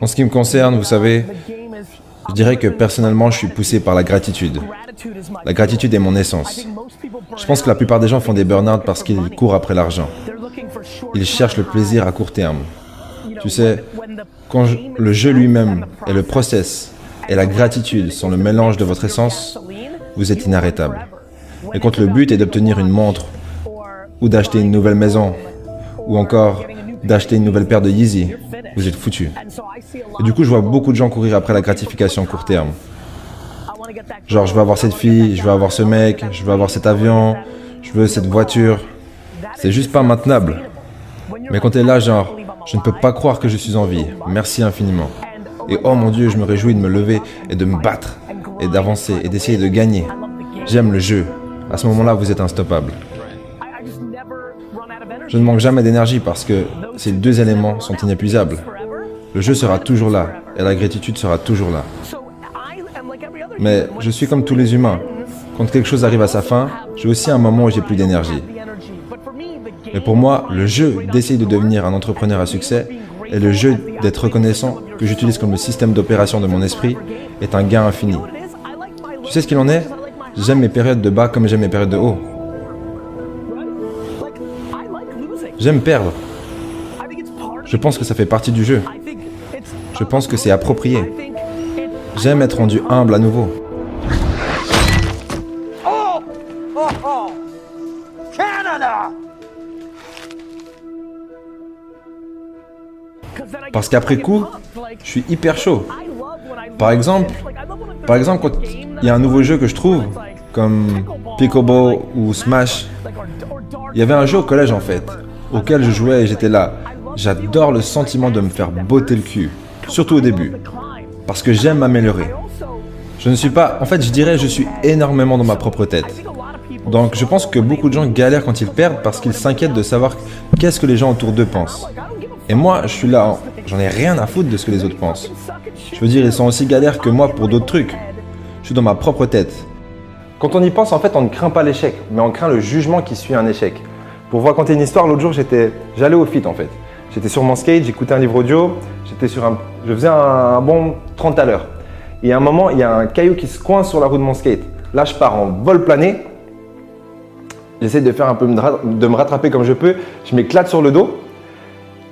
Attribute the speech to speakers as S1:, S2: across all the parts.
S1: En ce qui me concerne, vous savez, je dirais que personnellement, je suis poussé par la gratitude. La gratitude est mon essence. Je pense que la plupart des gens font des burn-out parce qu'ils courent après l'argent. Ils cherchent le plaisir à court terme. Tu sais, quand le jeu lui-même et le process et la gratitude sont le mélange de votre essence, vous êtes inarrêtable. Et quand le but est d'obtenir une montre, ou d'acheter une nouvelle maison, ou encore d'acheter une nouvelle paire de Yeezy, vous êtes foutu. Et du coup, je vois beaucoup de gens courir après la gratification court terme. Genre, je veux avoir cette fille, je veux avoir ce mec, je veux avoir cet avion, je veux cette voiture. C'est juste pas maintenable. Mais quand tu es là, genre, je ne peux pas croire que je suis en vie. Merci infiniment. Et oh mon Dieu, je me réjouis de me lever et de me battre et d'avancer et d'essayer de gagner. J'aime le jeu. À ce moment-là, vous êtes instoppable. Je ne manque jamais d'énergie parce que ces deux éléments sont inépuisables. Le jeu sera toujours là et la gratitude sera toujours là. Mais je suis comme tous les humains. Quand quelque chose arrive à sa fin, j'ai aussi un moment où j'ai plus d'énergie. Mais pour moi, le jeu d'essayer de devenir un entrepreneur à succès et le jeu d'être reconnaissant que j'utilise comme le système d'opération de mon esprit est un gain infini. Tu sais ce qu'il en est? J'aime mes périodes de bas comme j'aime mes périodes de haut. J'aime perdre. Je pense que ça fait partie du jeu. Je pense que c'est approprié. J'aime être rendu humble à nouveau. Parce qu'après coup, je suis hyper chaud. Par exemple, par exemple, quand il y a un nouveau jeu que je trouve, comme Pickleball ou Smash, il y avait un jeu au collège en fait, auquel je jouais et j'étais là. J'adore le sentiment de me faire botter le cul, surtout au début, parce que j'aime m'améliorer. Je ne suis pas, en fait, je dirais, je suis énormément dans ma propre tête. Donc, je pense que beaucoup de gens galèrent quand ils perdent parce qu'ils s'inquiètent de savoir qu'est-ce que les gens autour d'eux pensent. Et moi, je suis là, j'en ai rien à foutre de ce que les autres pensent. Je veux dire, ils sont aussi galères que moi pour d'autres trucs. Je suis dans ma propre tête. Quand on y pense, en fait, on ne craint pas l'échec, mais on craint le jugement qui suit un échec. Pour raconter une histoire, l'autre jour, j'étais, j'allais au fit en fait. J'étais sur mon skate, j'écoutais un livre audio, j'étais sur un, je faisais un, bon 30 à l'heure. Et à un moment, il y a un caillou qui se coince sur la roue de mon skate. Là, je pars en vol plané. J'essaie de faire un peu de me rattraper comme je peux. Je m'éclate sur le dos.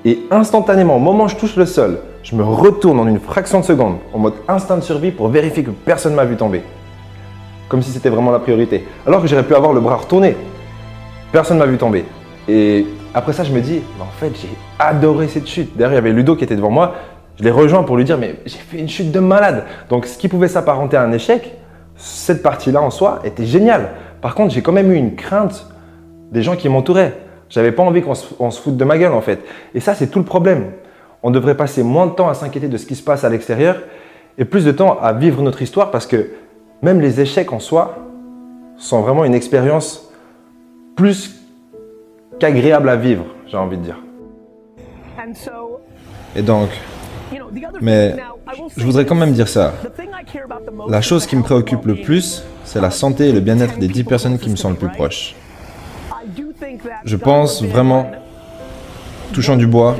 S1: Et instantanément, au moment où je touche le sol, je me retourne en une fraction de seconde, en mode instinct de survie pour vérifier que personne ne m'a vu tomber. Comme si c'était vraiment la priorité. Alors que j'aurais pu avoir le bras retourné. Personne ne m'a vu tomber. Et après ça, je me dis, en fait, j'ai adoré cette chute. Derrière, il y avait Ludo qui était devant moi. Je l'ai rejoint pour lui dire, mais j'ai fait une chute de malade. Donc, ce qui pouvait s'apparenter à un échec, cette partie-là en soi était géniale. Par contre, j'ai quand même eu une crainte des gens qui m'entouraient. J'avais pas envie qu'on se, foute de ma gueule en fait. Et ça, c'est tout le problème. On devrait passer moins de temps à s'inquiéter de ce qui se passe à l'extérieur et plus de temps à vivre notre histoire parce que même les échecs en soi sont vraiment une expérience plus qu'agréable à vivre, j'ai envie de dire. Et donc, mais je voudrais quand même dire ça. La chose qui me préoccupe le plus, c'est la santé et le bien-être des 10 personnes qui me sont le plus proches. Je pense vraiment, touchant du bois,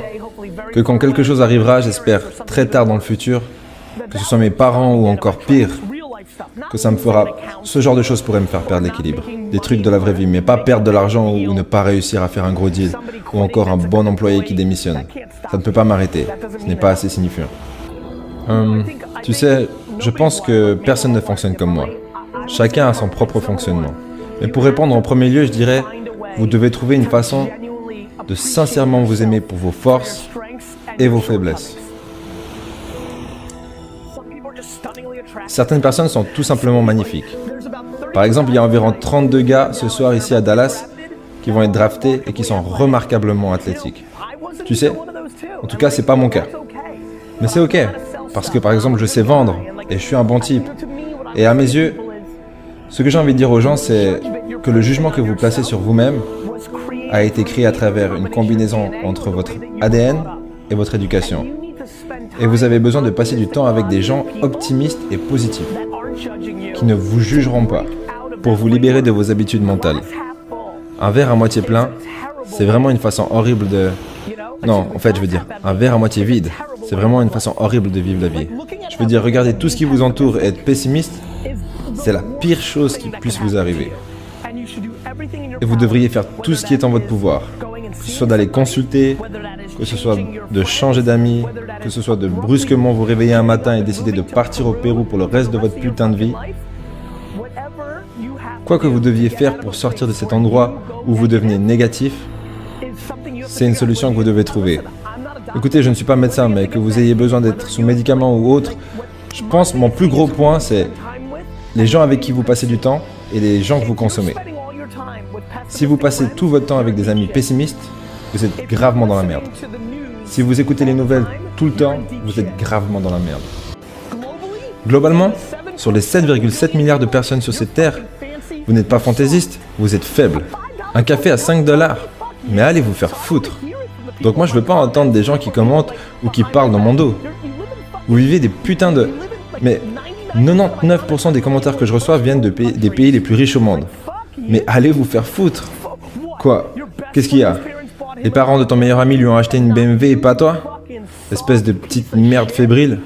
S1: que quand quelque chose arrivera, j'espère très tard dans le futur, que ce soit mes parents ou encore pire, que ça me fera. Ce genre de choses pourrait me faire perdre l'équilibre. Des trucs de la vraie vie, mais pas perdre de l'argent ou ne pas réussir à faire un gros deal, ou encore un bon employé qui démissionne. Ça ne peut pas m'arrêter. Ce n'est pas assez signifiant. Hum, tu sais, je pense que personne ne fonctionne comme moi. Chacun a son propre fonctionnement. Mais pour répondre en premier lieu, je dirais, vous devez trouver une façon de sincèrement vous aimer pour vos forces et vos faiblesses. Certaines personnes sont tout simplement magnifiques. Par exemple, il y a environ 32 gars ce soir ici à Dallas qui vont être draftés et qui sont remarquablement athlétiques. Tu sais, en tout cas, c'est pas mon cas. Mais c'est ok, parce que par exemple, je sais vendre et je suis un bon type. Et à mes yeux, ce que j'ai envie de dire aux gens, c'est que le jugement que vous placez sur vous-même a été créé à travers une combinaison entre votre ADN et votre éducation. Et vous avez besoin de passer du temps avec des gens optimistes et positifs, qui ne vous jugeront pas, pour vous libérer de vos habitudes mentales. Un verre à moitié plein, c'est vraiment une façon horrible de, Non, en fait, je veux dire, un verre à moitié vide. C'est vraiment une façon horrible de vivre la vie. Je veux dire, regardez tout ce qui vous entoure et être pessimiste, c'est la pire chose qui puisse vous arriver. Et vous devriez faire tout ce qui est en votre pouvoir. Que ce soit d'aller consulter, que ce soit de changer d'amis, que ce soit de brusquement vous réveiller un matin et décider de partir au Pérou pour le reste de votre putain de vie. Quoi que vous deviez faire pour sortir de cet endroit où vous devenez négatif, c'est une solution que vous devez trouver. Écoutez, je ne suis pas médecin, mais que vous ayez besoin d'être sous médicaments ou autre, je pense mon plus gros point, c'est les gens avec qui vous passez du temps et les gens que vous consommez. Si vous passez tout votre temps avec des amis pessimistes, vous êtes gravement dans la merde. Si vous écoutez les nouvelles tout le temps, vous êtes gravement dans la merde. Globalement, sur les 7,7 milliards de personnes sur cette terre, vous n'êtes pas fantaisiste, vous êtes faible. Un café à 5 dollars, mais allez vous faire foutre? Donc moi je veux pas entendre des gens qui commentent ou qui parlent dans mon dos. Vous vivez des putains de... Mais 99% des commentaires que je reçois viennent de des pays les plus riches au monde. Mais allez vous faire foutre? Quoi? Qu'est-ce qu'il y a? Les parents de ton meilleur ami lui ont acheté une BMW et pas toi Espèce de petite merde fébrile.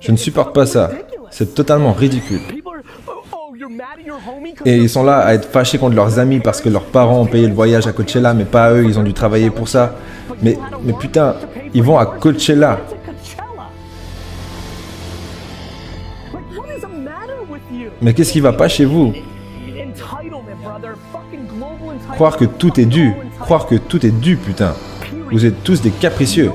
S1: Je ne supporte pas ça. C'est totalement ridicule. Et ils sont là à être fâchés contre leurs amis parce que leurs parents ont payé le voyage à Coachella, mais pas eux, ils ont dû travailler pour ça. Mais, mais putain, ils vont à Coachella. Mais qu'est-ce qui va pas chez vous? Croire que tout est dû, croire que tout est dû, putain. Vous êtes tous des capricieux.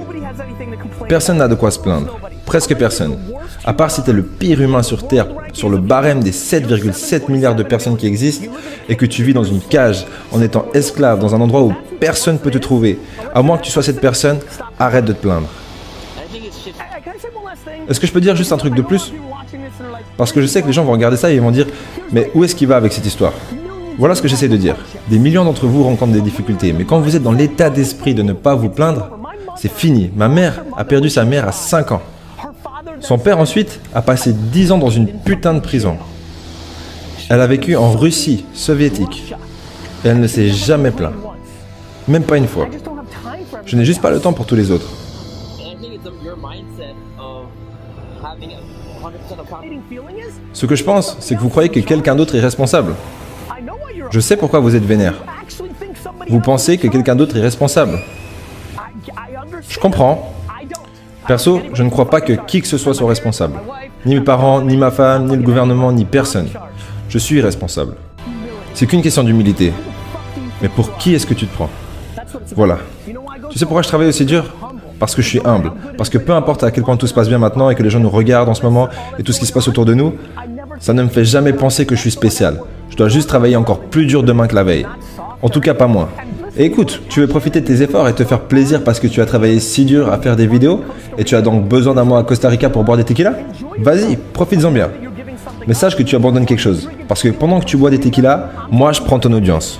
S1: Personne n'a de quoi se plaindre. Presque personne. À part si t'es le pire humain sur Terre, sur le barème des 7,7 milliards de personnes qui existent, et que tu vis dans une cage en étant esclave dans un endroit où personne peut te trouver. À moins que tu sois cette personne, arrête de te plaindre. Est-ce que je peux dire juste un truc de plus? Parce que je sais que les gens vont regarder ça et ils vont dire Mais où est-ce qu'il va avec cette histoire? Voilà ce que j'essaie de dire. Des millions d'entre vous rencontrent des difficultés, mais quand vous êtes dans l'état d'esprit de ne pas vous plaindre, c'est fini. Ma mère a perdu sa mère à 5 ans. Son père ensuite a passé 10 ans dans une putain de prison. Elle a vécu en Russie soviétique. Elle ne s'est jamais plaint. Même pas une fois. Je n'ai juste pas le temps pour tous les autres. Ce que je pense, c'est que vous croyez que quelqu'un d'autre est responsable. Je sais pourquoi vous êtes vénère. Vous pensez que quelqu'un d'autre est responsable. Je comprends. Perso, je ne crois pas que qui que ce soit soit responsable. Ni mes parents, ni ma femme, ni le gouvernement, ni personne. Je suis responsable. C'est qu'une question d'humilité. Mais pour qui est-ce que tu te prends? Voilà. Tu sais pourquoi je travaille aussi dur? Parce que je suis humble. Parce que peu importe à quel point tout se passe bien maintenant et que les gens nous regardent en ce moment et tout ce qui se passe autour de nous, ça ne me fait jamais penser que je suis spécial. Je dois juste travailler encore plus dur demain que la veille. En tout cas, pas moi. Et écoute, tu veux profiter de tes efforts et te faire plaisir parce que tu as travaillé si dur à faire des vidéos et tu as donc besoin d'un mois à Costa Rica pour boire des tequila Vas-y, profites-en bien. Mais sache que tu abandonnes quelque chose. Parce que pendant que tu bois des tequila, moi je prends ton audience.